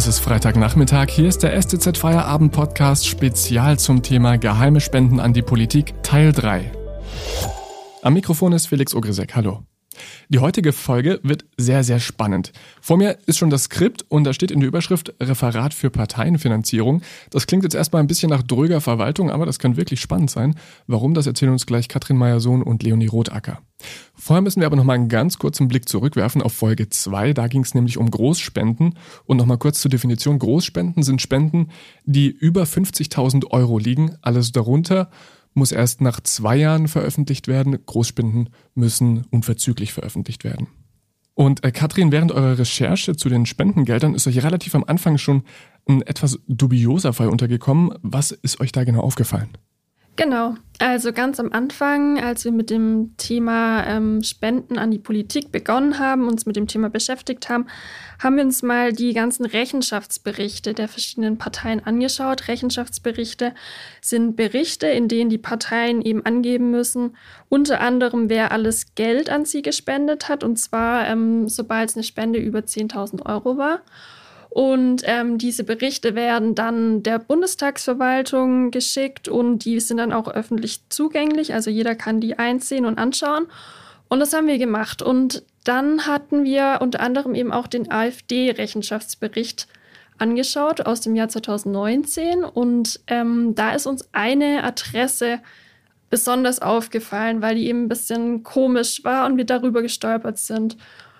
Es ist Freitagnachmittag, hier ist der STZ Feierabend Podcast spezial zum Thema Geheime Spenden an die Politik Teil 3. Am Mikrofon ist Felix Ogrisek, hallo. Die heutige Folge wird sehr, sehr spannend. Vor mir ist schon das Skript und da steht in der Überschrift Referat für Parteienfinanzierung. Das klingt jetzt erstmal ein bisschen nach dröger Verwaltung, aber das kann wirklich spannend sein. Warum, das erzählen uns gleich Katrin Meyer-Sohn und Leonie Rotacker. Vorher müssen wir aber nochmal einen ganz kurzen Blick zurückwerfen auf Folge 2. Da ging es nämlich um Großspenden. Und nochmal kurz zur Definition. Großspenden sind Spenden, die über 50.000 Euro liegen. Alles darunter muss erst nach zwei Jahren veröffentlicht werden. Großspenden müssen unverzüglich veröffentlicht werden. Und äh, Katrin, während eurer Recherche zu den Spendengeldern ist euch relativ am Anfang schon ein etwas dubioser Fall untergekommen. Was ist euch da genau aufgefallen? Genau, also ganz am Anfang, als wir mit dem Thema ähm, Spenden an die Politik begonnen haben, uns mit dem Thema beschäftigt haben, haben wir uns mal die ganzen Rechenschaftsberichte der verschiedenen Parteien angeschaut. Rechenschaftsberichte sind Berichte, in denen die Parteien eben angeben müssen, unter anderem, wer alles Geld an sie gespendet hat, und zwar ähm, sobald es eine Spende über 10.000 Euro war. Und ähm, diese Berichte werden dann der Bundestagsverwaltung geschickt und die sind dann auch öffentlich zugänglich. Also jeder kann die einsehen und anschauen. Und das haben wir gemacht. Und dann hatten wir unter anderem eben auch den AfD-Rechenschaftsbericht angeschaut aus dem Jahr 2019. Und ähm, da ist uns eine Adresse besonders aufgefallen, weil die eben ein bisschen komisch war und wir darüber gestolpert sind.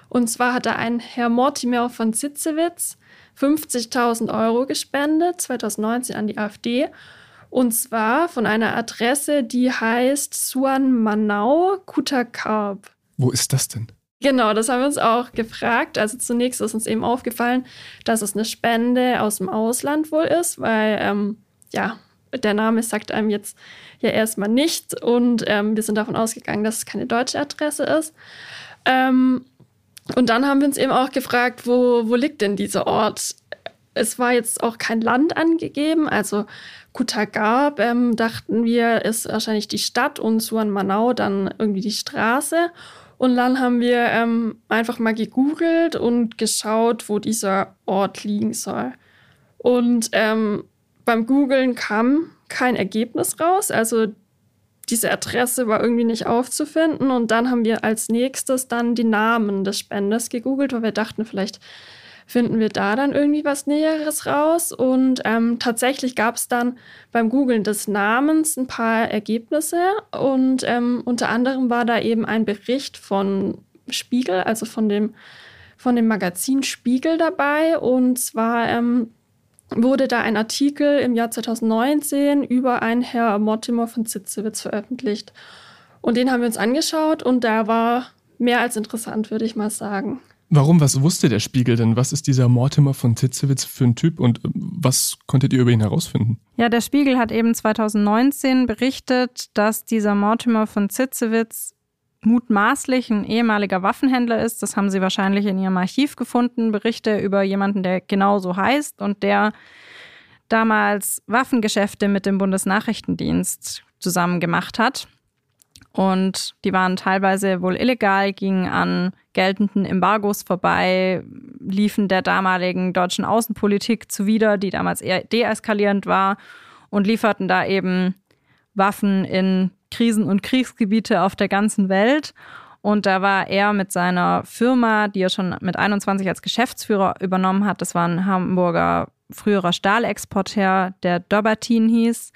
Und zwar hat da ein Herr Mortimer von Zitzewitz 50.000 Euro gespendet, 2019 an die AfD. Und zwar von einer Adresse, die heißt Suan Manau Kutakarp. Wo ist das denn? Genau, das haben wir uns auch gefragt. Also zunächst ist uns eben aufgefallen, dass es eine Spende aus dem Ausland wohl ist, weil ähm, ja, der Name sagt einem jetzt ja erstmal nichts und ähm, wir sind davon ausgegangen, dass es keine deutsche Adresse ist. Ähm, und dann haben wir uns eben auch gefragt, wo, wo liegt denn dieser Ort? Es war jetzt auch kein Land angegeben, also Kutagab ähm, dachten wir, ist wahrscheinlich die Stadt und Suan dann irgendwie die Straße. Und dann haben wir ähm, einfach mal gegoogelt und geschaut, wo dieser Ort liegen soll. Und ähm, beim Googlen kam kein Ergebnis raus. Also diese Adresse war irgendwie nicht aufzufinden. Und dann haben wir als nächstes dann die Namen des Spenders gegoogelt, weil wir dachten, vielleicht finden wir da dann irgendwie was Näheres raus. Und ähm, tatsächlich gab es dann beim Googlen des Namens ein paar Ergebnisse. Und ähm, unter anderem war da eben ein Bericht von Spiegel, also von dem, von dem Magazin Spiegel dabei. Und zwar ähm, wurde da ein Artikel im Jahr 2019 über einen Herr Mortimer von Zitzewitz veröffentlicht. Und den haben wir uns angeschaut und der war mehr als interessant, würde ich mal sagen. Warum? Was wusste der Spiegel denn? Was ist dieser Mortimer von Zitzewitz für ein Typ und ähm, was konntet ihr über ihn herausfinden? Ja, der Spiegel hat eben 2019 berichtet, dass dieser Mortimer von Zitzewitz mutmaßlich ein ehemaliger Waffenhändler ist. Das haben sie wahrscheinlich in ihrem Archiv gefunden. Berichte über jemanden, der genauso heißt und der damals Waffengeschäfte mit dem Bundesnachrichtendienst zusammen gemacht hat. Und die waren teilweise wohl illegal, gingen an geltenden Embargos vorbei, liefen der damaligen deutschen Außenpolitik zuwider, die damals eher deeskalierend war, und lieferten da eben Waffen in Krisen- und Kriegsgebiete auf der ganzen Welt. Und da war er mit seiner Firma, die er schon mit 21 als Geschäftsführer übernommen hat, das war ein Hamburger früherer Stahlexporteur, der Dobertin hieß.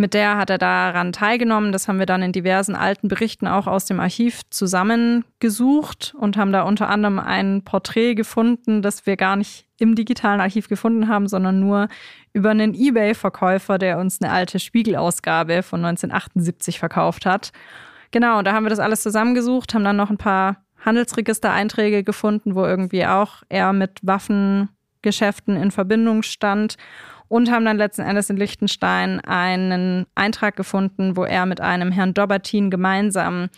Mit der hat er daran teilgenommen. Das haben wir dann in diversen alten Berichten auch aus dem Archiv zusammengesucht und haben da unter anderem ein Porträt gefunden, das wir gar nicht im digitalen Archiv gefunden haben, sondern nur über einen eBay-Verkäufer, der uns eine alte Spiegelausgabe von 1978 verkauft hat. Genau, da haben wir das alles zusammengesucht, haben dann noch ein paar Handelsregistereinträge gefunden, wo irgendwie auch er mit Waffengeschäften in Verbindung stand und haben dann letzten Endes in Liechtenstein einen Eintrag gefunden, wo er mit einem Herrn Dobertin gemeinsam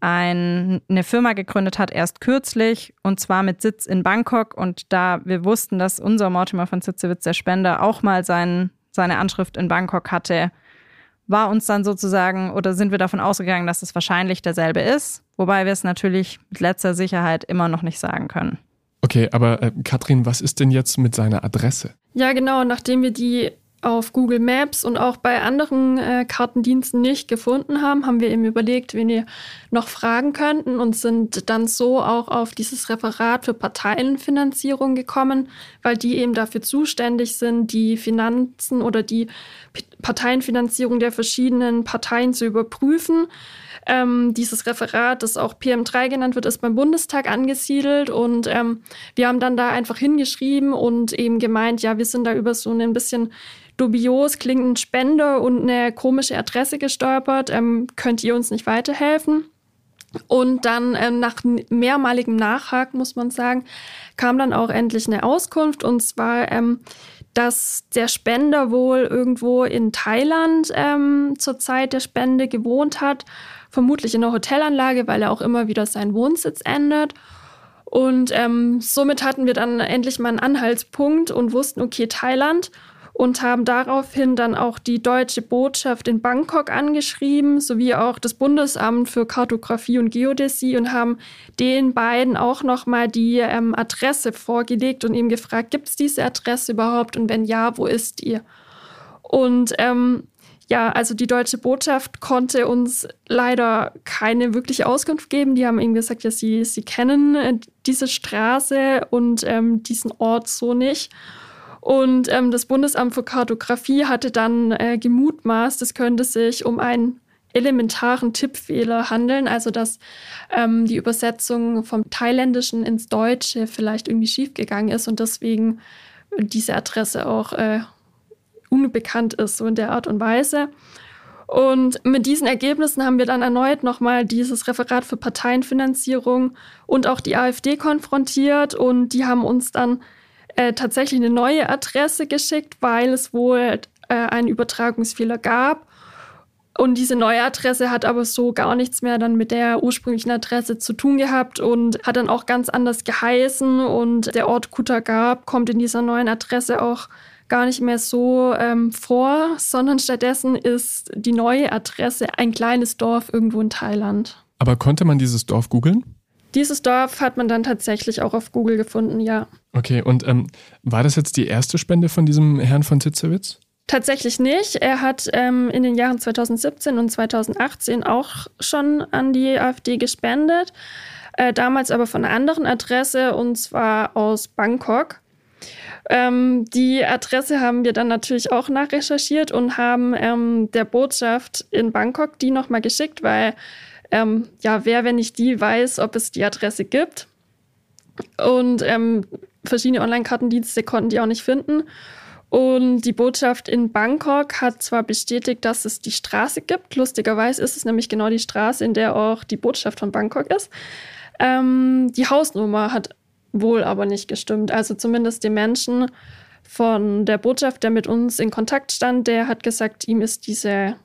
ein, eine Firma gegründet hat, erst kürzlich, und zwar mit Sitz in Bangkok. Und da wir wussten, dass unser Mortimer von Zitzewitz, der Spender, auch mal sein, seine Anschrift in Bangkok hatte, war uns dann sozusagen oder sind wir davon ausgegangen, dass es wahrscheinlich derselbe ist, wobei wir es natürlich mit letzter Sicherheit immer noch nicht sagen können. Okay, aber äh, Katrin, was ist denn jetzt mit seiner Adresse? Ja, genau, nachdem wir die auf Google Maps und auch bei anderen äh, Kartendiensten nicht gefunden haben, haben wir eben überlegt, wen wir noch fragen könnten und sind dann so auch auf dieses Referat für Parteienfinanzierung gekommen, weil die eben dafür zuständig sind, die Finanzen oder die Parteienfinanzierung der verschiedenen Parteien zu überprüfen. Ähm, dieses Referat, das auch PM3 genannt wird, ist beim Bundestag angesiedelt und ähm, wir haben dann da einfach hingeschrieben und eben gemeint, ja, wir sind da über so ein bisschen dubios klingenden Spender und eine komische Adresse gestolpert. Ähm, könnt ihr uns nicht weiterhelfen? Und dann ähm, nach mehrmaligem Nachhaken, muss man sagen, kam dann auch endlich eine Auskunft. Und zwar, ähm, dass der Spender wohl irgendwo in Thailand ähm, zur Zeit der Spende gewohnt hat, vermutlich in einer Hotelanlage, weil er auch immer wieder seinen Wohnsitz ändert. Und ähm, somit hatten wir dann endlich mal einen Anhaltspunkt und wussten, okay, Thailand und haben daraufhin dann auch die deutsche Botschaft in Bangkok angeschrieben, sowie auch das Bundesamt für Kartografie und Geodäsie und haben den beiden auch nochmal die ähm, Adresse vorgelegt und eben gefragt, gibt es diese Adresse überhaupt und wenn ja, wo ist die? Und ähm, ja, also die deutsche Botschaft konnte uns leider keine wirkliche Auskunft geben. Die haben eben gesagt, ja, sie, sie kennen äh, diese Straße und ähm, diesen Ort so nicht. Und ähm, das Bundesamt für Kartografie hatte dann äh, gemutmaßt, es könnte sich um einen elementaren Tippfehler handeln, also dass ähm, die Übersetzung vom Thailändischen ins Deutsche vielleicht irgendwie schiefgegangen ist und deswegen diese Adresse auch äh, unbekannt ist, so in der Art und Weise. Und mit diesen Ergebnissen haben wir dann erneut nochmal dieses Referat für Parteienfinanzierung und auch die AfD konfrontiert und die haben uns dann äh, tatsächlich eine neue Adresse geschickt, weil es wohl äh, einen Übertragungsfehler gab. Und diese neue Adresse hat aber so gar nichts mehr dann mit der ursprünglichen Adresse zu tun gehabt und hat dann auch ganz anders geheißen. Und der Ort Kutagab kommt in dieser neuen Adresse auch gar nicht mehr so ähm, vor, sondern stattdessen ist die neue Adresse ein kleines Dorf irgendwo in Thailand. Aber konnte man dieses Dorf googeln? Dieses Dorf hat man dann tatsächlich auch auf Google gefunden, ja. Okay, und ähm, war das jetzt die erste Spende von diesem Herrn von Titzewitz? Tatsächlich nicht. Er hat ähm, in den Jahren 2017 und 2018 auch schon an die AfD gespendet, äh, damals aber von einer anderen Adresse und zwar aus Bangkok. Ähm, die Adresse haben wir dann natürlich auch nachrecherchiert und haben ähm, der Botschaft in Bangkok die nochmal geschickt, weil ähm, ja, wer, wenn nicht die, weiß, ob es die Adresse gibt. Und ähm, verschiedene Online-Kartendienste konnten die auch nicht finden. Und die Botschaft in Bangkok hat zwar bestätigt, dass es die Straße gibt. Lustigerweise ist es nämlich genau die Straße, in der auch die Botschaft von Bangkok ist. Ähm, die Hausnummer hat wohl aber nicht gestimmt. Also zumindest die Menschen von der Botschaft, der mit uns in Kontakt stand, der hat gesagt, ihm ist diese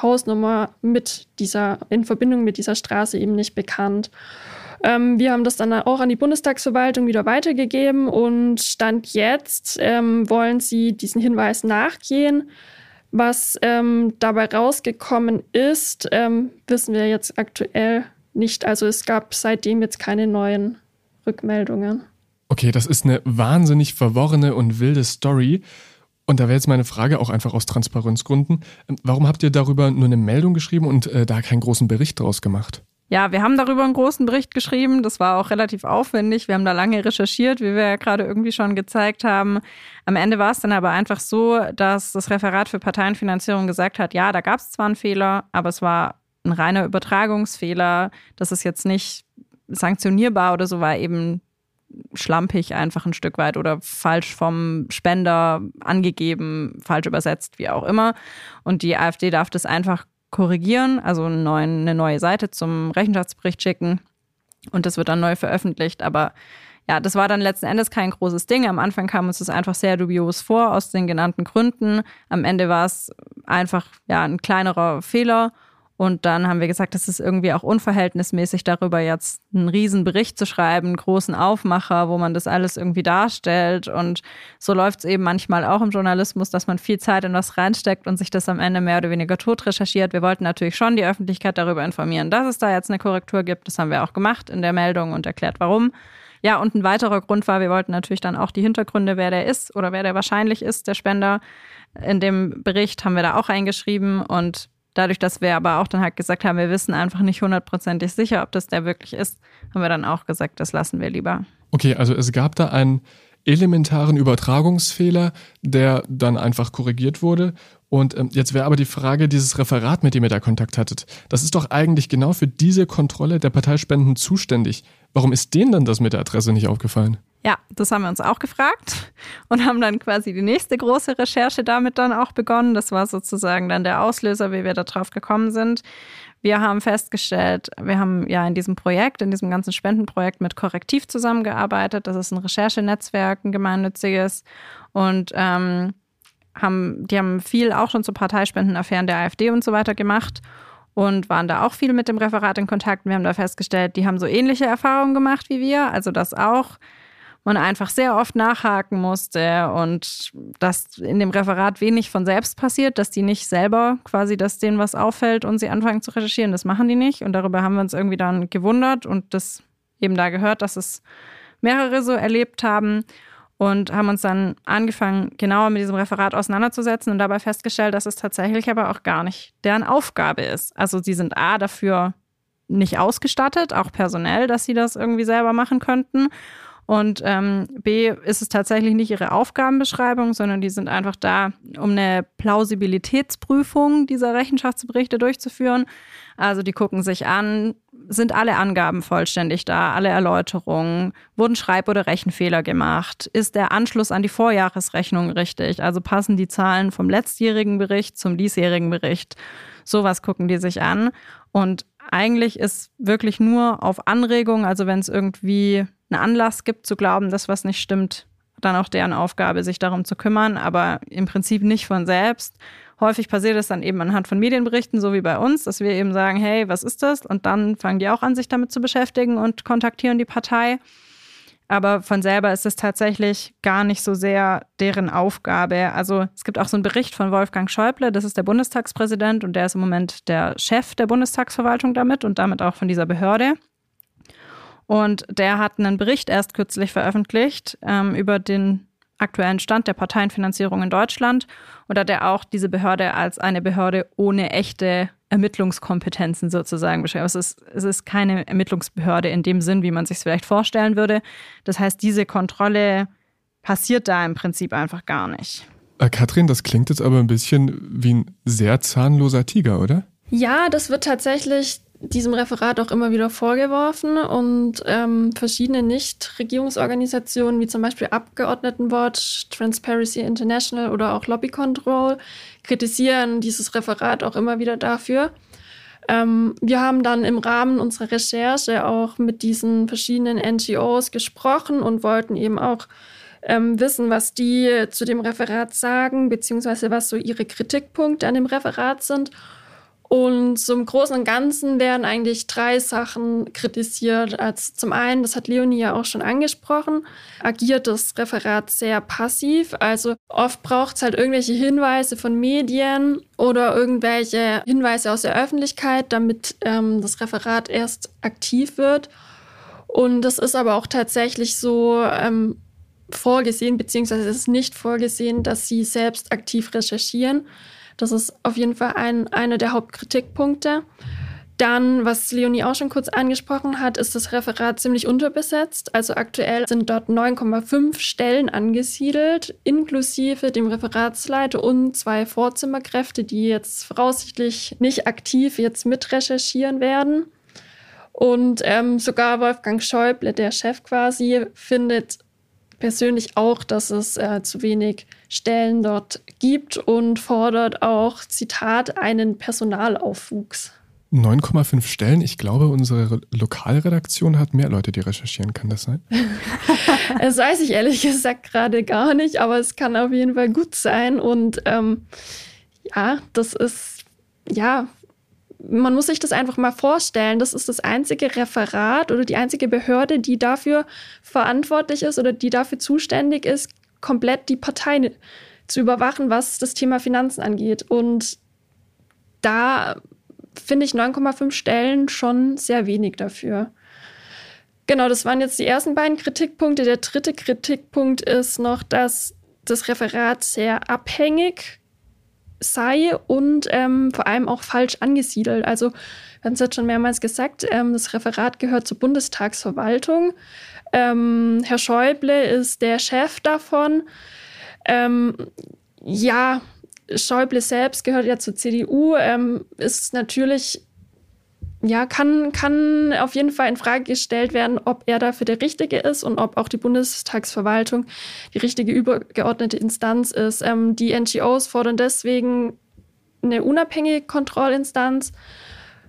Hausnummer mit dieser, in Verbindung mit dieser Straße eben nicht bekannt. Ähm, wir haben das dann auch an die Bundestagsverwaltung wieder weitergegeben und Stand jetzt ähm, wollen sie diesen Hinweis nachgehen. Was ähm, dabei rausgekommen ist, ähm, wissen wir jetzt aktuell nicht. Also es gab seitdem jetzt keine neuen Rückmeldungen. Okay, das ist eine wahnsinnig verworrene und wilde Story. Und da wäre jetzt meine Frage auch einfach aus Transparenzgründen. Ähm, warum habt ihr darüber nur eine Meldung geschrieben und äh, da keinen großen Bericht draus gemacht? Ja, wir haben darüber einen großen Bericht geschrieben. Das war auch relativ aufwendig. Wir haben da lange recherchiert, wie wir ja gerade irgendwie schon gezeigt haben. Am Ende war es dann aber einfach so, dass das Referat für Parteienfinanzierung gesagt hat, ja, da gab es zwar einen Fehler, aber es war ein reiner Übertragungsfehler. Das ist jetzt nicht sanktionierbar oder so, war eben schlampig einfach ein Stück weit oder falsch vom Spender angegeben, falsch übersetzt, wie auch immer. Und die AfD darf das einfach korrigieren, also neuen, eine neue Seite zum Rechenschaftsbericht schicken und das wird dann neu veröffentlicht. Aber ja, das war dann letzten Endes kein großes Ding. Am Anfang kam uns das einfach sehr dubios vor, aus den genannten Gründen. Am Ende war es einfach ja ein kleinerer Fehler und dann haben wir gesagt, das ist irgendwie auch unverhältnismäßig, darüber jetzt einen riesen Bericht zu schreiben, einen großen Aufmacher, wo man das alles irgendwie darstellt. Und so läuft es eben manchmal auch im Journalismus, dass man viel Zeit in was reinsteckt und sich das am Ende mehr oder weniger tot recherchiert. Wir wollten natürlich schon die Öffentlichkeit darüber informieren, dass es da jetzt eine Korrektur gibt. Das haben wir auch gemacht in der Meldung und erklärt, warum. Ja, und ein weiterer Grund war, wir wollten natürlich dann auch die Hintergründe, wer der ist oder wer der wahrscheinlich ist, der Spender. In dem Bericht haben wir da auch reingeschrieben und dadurch, dass wir aber auch dann halt gesagt haben, wir wissen einfach nicht hundertprozentig sicher, ob das der wirklich ist, haben wir dann auch gesagt, das lassen wir lieber. Okay, also es gab da einen elementaren Übertragungsfehler, der dann einfach korrigiert wurde. Und ähm, jetzt wäre aber die Frage, dieses Referat, mit dem ihr da Kontakt hattet, das ist doch eigentlich genau für diese Kontrolle der Parteispenden zuständig. Warum ist denen dann das mit der Adresse nicht aufgefallen? Ja, das haben wir uns auch gefragt und haben dann quasi die nächste große Recherche damit dann auch begonnen. Das war sozusagen dann der Auslöser, wie wir da drauf gekommen sind. Wir haben festgestellt, wir haben ja in diesem Projekt, in diesem ganzen Spendenprojekt mit Korrektiv zusammengearbeitet. Das ist ein Recherchenetzwerk, ein gemeinnütziges. Und ähm, haben, die haben viel auch schon zu Parteispendenaffären der AfD und so weiter gemacht und waren da auch viel mit dem Referat in Kontakt. Wir haben da festgestellt, die haben so ähnliche Erfahrungen gemacht wie wir. Also dass auch man einfach sehr oft nachhaken musste und dass in dem Referat wenig von selbst passiert, dass die nicht selber quasi, dass denen was auffällt und sie anfangen zu recherchieren. Das machen die nicht. Und darüber haben wir uns irgendwie dann gewundert und das eben da gehört, dass es mehrere so erlebt haben und haben uns dann angefangen, genauer mit diesem Referat auseinanderzusetzen und dabei festgestellt, dass es tatsächlich aber auch gar nicht deren Aufgabe ist. Also sie sind A dafür nicht ausgestattet, auch personell, dass sie das irgendwie selber machen könnten. Und ähm, B ist es tatsächlich nicht ihre Aufgabenbeschreibung, sondern die sind einfach da, um eine Plausibilitätsprüfung dieser Rechenschaftsberichte durchzuführen. Also die gucken sich an, sind alle Angaben vollständig da, alle Erläuterungen, wurden Schreib- oder Rechenfehler gemacht, ist der Anschluss an die Vorjahresrechnung richtig, also passen die Zahlen vom letztjährigen Bericht zum diesjährigen Bericht. Sowas gucken die sich an. Und eigentlich ist wirklich nur auf Anregung, also wenn es irgendwie einen Anlass gibt zu glauben, dass was nicht stimmt, dann auch deren Aufgabe, sich darum zu kümmern, aber im Prinzip nicht von selbst. Häufig passiert es dann eben anhand von Medienberichten, so wie bei uns, dass wir eben sagen, hey, was ist das? Und dann fangen die auch an, sich damit zu beschäftigen und kontaktieren die Partei. Aber von selber ist es tatsächlich gar nicht so sehr deren Aufgabe. Also es gibt auch so einen Bericht von Wolfgang Schäuble, das ist der Bundestagspräsident und der ist im Moment der Chef der Bundestagsverwaltung damit und damit auch von dieser Behörde. Und der hat einen Bericht erst kürzlich veröffentlicht ähm, über den aktuellen Stand der Parteienfinanzierung in Deutschland. Und da hat er auch diese Behörde als eine Behörde ohne echte Ermittlungskompetenzen sozusagen beschrieben. Es ist, es ist keine Ermittlungsbehörde in dem Sinn, wie man sich es vielleicht vorstellen würde. Das heißt, diese Kontrolle passiert da im Prinzip einfach gar nicht. Äh, Katrin, das klingt jetzt aber ein bisschen wie ein sehr zahnloser Tiger, oder? Ja, das wird tatsächlich diesem Referat auch immer wieder vorgeworfen und ähm, verschiedene Nichtregierungsorganisationen wie zum Beispiel Abgeordnetenwatch, Transparency International oder auch Lobby Control kritisieren dieses Referat auch immer wieder dafür. Ähm, wir haben dann im Rahmen unserer Recherche auch mit diesen verschiedenen NGOs gesprochen und wollten eben auch ähm, wissen, was die zu dem Referat sagen, beziehungsweise was so ihre Kritikpunkte an dem Referat sind. Und zum Großen und Ganzen werden eigentlich drei Sachen kritisiert. Also zum einen, das hat Leonie ja auch schon angesprochen, agiert das Referat sehr passiv. Also oft braucht es halt irgendwelche Hinweise von Medien oder irgendwelche Hinweise aus der Öffentlichkeit, damit ähm, das Referat erst aktiv wird. Und das ist aber auch tatsächlich so ähm, vorgesehen, beziehungsweise es ist nicht vorgesehen, dass sie selbst aktiv recherchieren. Das ist auf jeden Fall ein, einer der Hauptkritikpunkte. Dann, was Leonie auch schon kurz angesprochen hat, ist das Referat ziemlich unterbesetzt. Also aktuell sind dort 9,5 Stellen angesiedelt, inklusive dem Referatsleiter und zwei Vorzimmerkräfte, die jetzt voraussichtlich nicht aktiv jetzt mitrecherchieren werden. Und ähm, sogar Wolfgang Schäuble, der Chef quasi, findet persönlich auch, dass es äh, zu wenig Stellen dort gibt und fordert auch, Zitat, einen Personalaufwuchs. 9,5 Stellen. Ich glaube, unsere Lokalredaktion hat mehr Leute, die recherchieren. Kann das sein? das weiß ich ehrlich gesagt gerade gar nicht, aber es kann auf jeden Fall gut sein. Und ähm, ja, das ist, ja, man muss sich das einfach mal vorstellen. Das ist das einzige Referat oder die einzige Behörde, die dafür verantwortlich ist oder die dafür zuständig ist, komplett die Partei zu überwachen, was das Thema Finanzen angeht. Und da finde ich 9,5 Stellen schon sehr wenig dafür. Genau, das waren jetzt die ersten beiden Kritikpunkte. Der dritte Kritikpunkt ist noch, dass das Referat sehr abhängig sei und ähm, vor allem auch falsch angesiedelt. Also, wir haben es jetzt schon mehrmals gesagt, ähm, das Referat gehört zur Bundestagsverwaltung. Ähm, Herr Schäuble ist der Chef davon. Ähm, ja, Schäuble selbst gehört ja zur CDU, ähm, ist natürlich ja, kann, kann auf jeden Fall in Frage gestellt werden, ob er dafür der Richtige ist und ob auch die Bundestagsverwaltung die richtige übergeordnete Instanz ist. Ähm, die NGOs fordern deswegen eine unabhängige Kontrollinstanz.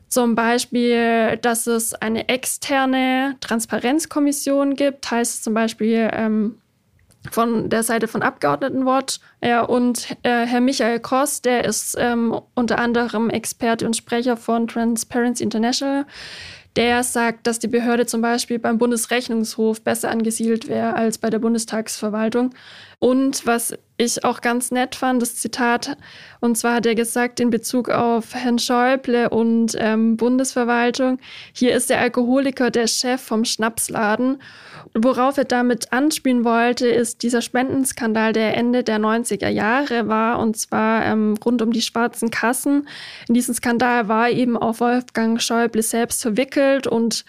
Zum Beispiel, dass es eine externe Transparenzkommission gibt, heißt zum Beispiel, ähm, von der Seite von Abgeordnetenwatch. Ja, und äh, Herr Michael Koss, der ist ähm, unter anderem Experte und Sprecher von Transparency International. Der sagt, dass die Behörde zum Beispiel beim Bundesrechnungshof besser angesiedelt wäre als bei der Bundestagsverwaltung. Und was ich auch ganz nett fand, das Zitat, und zwar hat er gesagt in Bezug auf Herrn Schäuble und ähm, Bundesverwaltung, hier ist der Alkoholiker der Chef vom Schnapsladen. Worauf er damit anspielen wollte, ist dieser Spendenskandal, der Ende der 90er Jahre war, und zwar ähm, rund um die schwarzen Kassen. In diesem Skandal war eben auch Wolfgang Schäuble selbst verwickelt und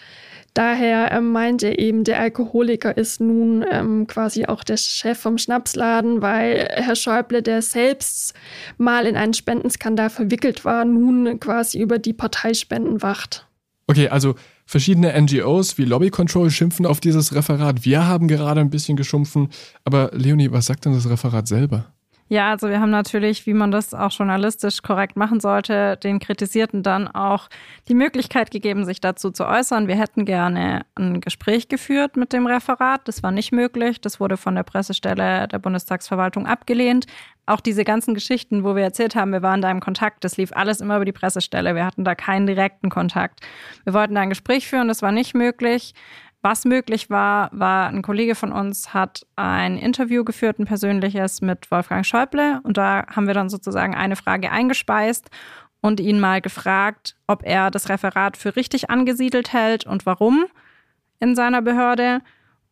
Daher ähm, meinte eben, der Alkoholiker ist nun ähm, quasi auch der Chef vom Schnapsladen, weil Herr Schäuble, der selbst mal in einen Spendenskandal verwickelt war, nun quasi über die Parteispenden wacht. Okay, also verschiedene NGOs wie Lobby Control schimpfen auf dieses Referat. Wir haben gerade ein bisschen geschumpfen. Aber Leonie, was sagt denn das Referat selber? Ja, also wir haben natürlich, wie man das auch journalistisch korrekt machen sollte, den Kritisierten dann auch die Möglichkeit gegeben, sich dazu zu äußern. Wir hätten gerne ein Gespräch geführt mit dem Referat. Das war nicht möglich. Das wurde von der Pressestelle der Bundestagsverwaltung abgelehnt. Auch diese ganzen Geschichten, wo wir erzählt haben, wir waren da im Kontakt, das lief alles immer über die Pressestelle. Wir hatten da keinen direkten Kontakt. Wir wollten da ein Gespräch führen, das war nicht möglich. Was möglich war, war, ein Kollege von uns hat ein Interview geführt, ein persönliches mit Wolfgang Schäuble. Und da haben wir dann sozusagen eine Frage eingespeist und ihn mal gefragt, ob er das Referat für richtig angesiedelt hält und warum in seiner Behörde.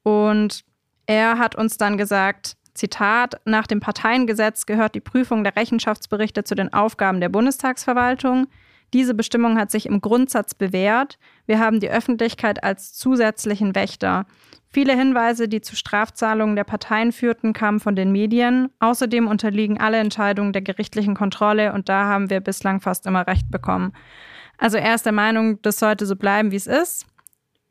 Und er hat uns dann gesagt, Zitat, nach dem Parteiengesetz gehört die Prüfung der Rechenschaftsberichte zu den Aufgaben der Bundestagsverwaltung. Diese Bestimmung hat sich im Grundsatz bewährt. Wir haben die Öffentlichkeit als zusätzlichen Wächter. Viele Hinweise, die zu Strafzahlungen der Parteien führten, kamen von den Medien. Außerdem unterliegen alle Entscheidungen der gerichtlichen Kontrolle und da haben wir bislang fast immer Recht bekommen. Also er ist der Meinung, das sollte so bleiben, wie es ist.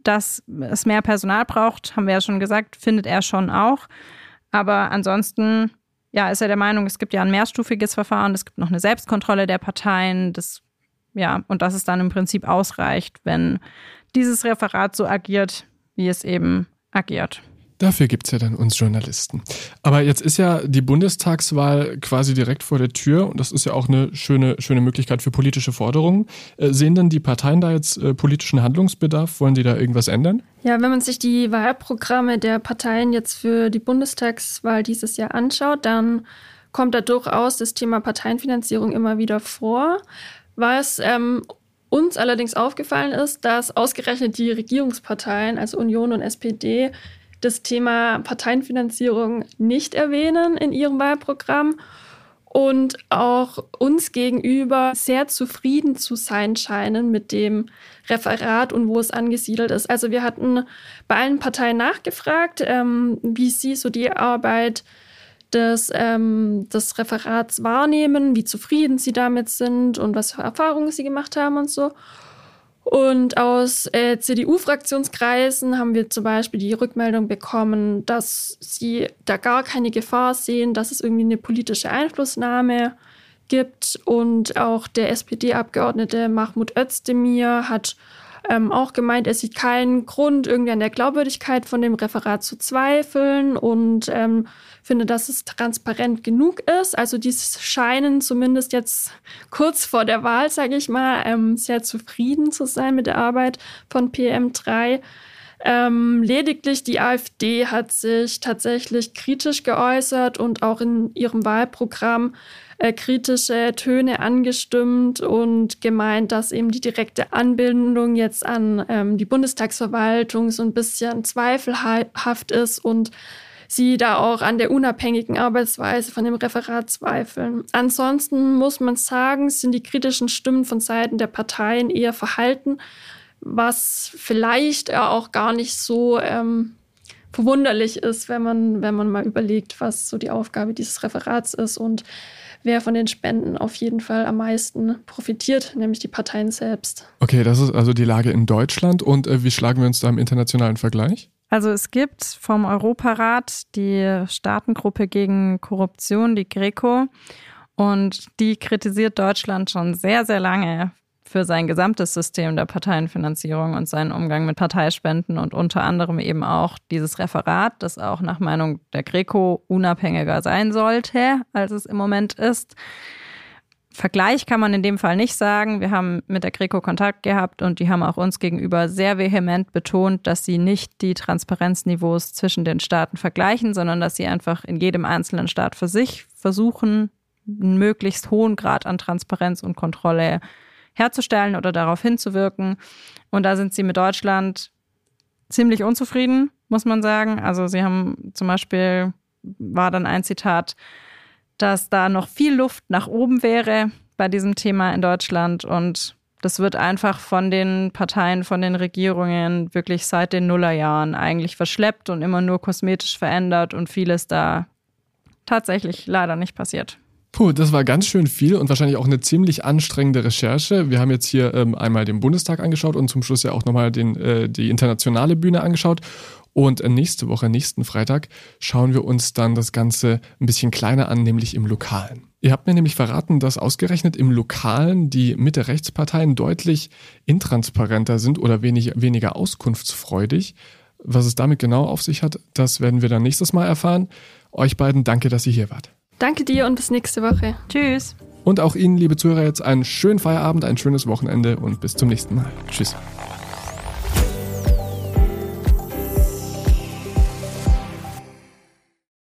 Dass es mehr Personal braucht, haben wir ja schon gesagt, findet er schon auch. Aber ansonsten, ja, ist er der Meinung, es gibt ja ein mehrstufiges Verfahren, es gibt noch eine Selbstkontrolle der Parteien, das ja, und dass es dann im Prinzip ausreicht, wenn dieses Referat so agiert, wie es eben agiert. Dafür gibt es ja dann uns Journalisten. Aber jetzt ist ja die Bundestagswahl quasi direkt vor der Tür und das ist ja auch eine schöne, schöne Möglichkeit für politische Forderungen. Äh, sehen denn die Parteien da jetzt äh, politischen Handlungsbedarf? Wollen die da irgendwas ändern? Ja, wenn man sich die Wahlprogramme der Parteien jetzt für die Bundestagswahl dieses Jahr anschaut, dann kommt da durchaus das Thema Parteienfinanzierung immer wieder vor. Was ähm, uns allerdings aufgefallen ist, dass ausgerechnet die Regierungsparteien, also Union und SPD, das Thema Parteienfinanzierung nicht erwähnen in ihrem Wahlprogramm und auch uns gegenüber sehr zufrieden zu sein scheinen mit dem Referat und wo es angesiedelt ist. Also wir hatten bei allen Parteien nachgefragt, ähm, wie sie so die Arbeit des, ähm, des Referats wahrnehmen, wie zufrieden sie damit sind und was für Erfahrungen sie gemacht haben und so. Und aus äh, CDU-Fraktionskreisen haben wir zum Beispiel die Rückmeldung bekommen, dass sie da gar keine Gefahr sehen, dass es irgendwie eine politische Einflussnahme gibt. Und auch der SPD-Abgeordnete Mahmoud Özdemir hat ähm, auch gemeint, er sieht keinen Grund, irgendwie an der Glaubwürdigkeit von dem Referat zu zweifeln und ähm, finde, dass es transparent genug ist. Also die scheinen zumindest jetzt kurz vor der Wahl, sage ich mal, ähm, sehr zufrieden zu sein mit der Arbeit von PM3. Ähm, lediglich die AfD hat sich tatsächlich kritisch geäußert und auch in ihrem Wahlprogramm äh, kritische Töne angestimmt und gemeint, dass eben die direkte Anbindung jetzt an ähm, die Bundestagsverwaltung so ein bisschen zweifelhaft ist und sie da auch an der unabhängigen Arbeitsweise von dem Referat zweifeln. Ansonsten muss man sagen, sind die kritischen Stimmen von Seiten der Parteien eher verhalten, was vielleicht auch gar nicht so ähm, verwunderlich ist, wenn man, wenn man mal überlegt, was so die Aufgabe dieses Referats ist und wer von den Spenden auf jeden Fall am meisten profitiert, nämlich die Parteien selbst. Okay, das ist also die Lage in Deutschland und äh, wie schlagen wir uns da im internationalen Vergleich? Also es gibt vom Europarat die Staatengruppe gegen Korruption, die Greco, und die kritisiert Deutschland schon sehr, sehr lange für sein gesamtes System der Parteienfinanzierung und seinen Umgang mit Parteispenden und unter anderem eben auch dieses Referat, das auch nach Meinung der Greco unabhängiger sein sollte, als es im Moment ist. Vergleich kann man in dem Fall nicht sagen. Wir haben mit der Greco Kontakt gehabt und die haben auch uns gegenüber sehr vehement betont, dass sie nicht die Transparenzniveaus zwischen den Staaten vergleichen, sondern dass sie einfach in jedem einzelnen Staat für sich versuchen, einen möglichst hohen Grad an Transparenz und Kontrolle herzustellen oder darauf hinzuwirken. Und da sind sie mit Deutschland ziemlich unzufrieden, muss man sagen. Also sie haben zum Beispiel, war dann ein Zitat, dass da noch viel Luft nach oben wäre bei diesem Thema in Deutschland und das wird einfach von den Parteien, von den Regierungen wirklich seit den Nullerjahren eigentlich verschleppt und immer nur kosmetisch verändert und vieles da tatsächlich leider nicht passiert. Puh, das war ganz schön viel und wahrscheinlich auch eine ziemlich anstrengende Recherche. Wir haben jetzt hier ähm, einmal den Bundestag angeschaut und zum Schluss ja auch nochmal den, äh, die internationale Bühne angeschaut. Und nächste Woche, nächsten Freitag, schauen wir uns dann das Ganze ein bisschen kleiner an, nämlich im Lokalen. Ihr habt mir nämlich verraten, dass ausgerechnet im Lokalen die Mitte-Rechtsparteien deutlich intransparenter sind oder wenig, weniger auskunftsfreudig. Was es damit genau auf sich hat, das werden wir dann nächstes Mal erfahren. Euch beiden danke, dass ihr hier wart. Danke dir und bis nächste Woche. Tschüss. Und auch Ihnen, liebe Zuhörer, jetzt einen schönen Feierabend, ein schönes Wochenende und bis zum nächsten Mal. Tschüss.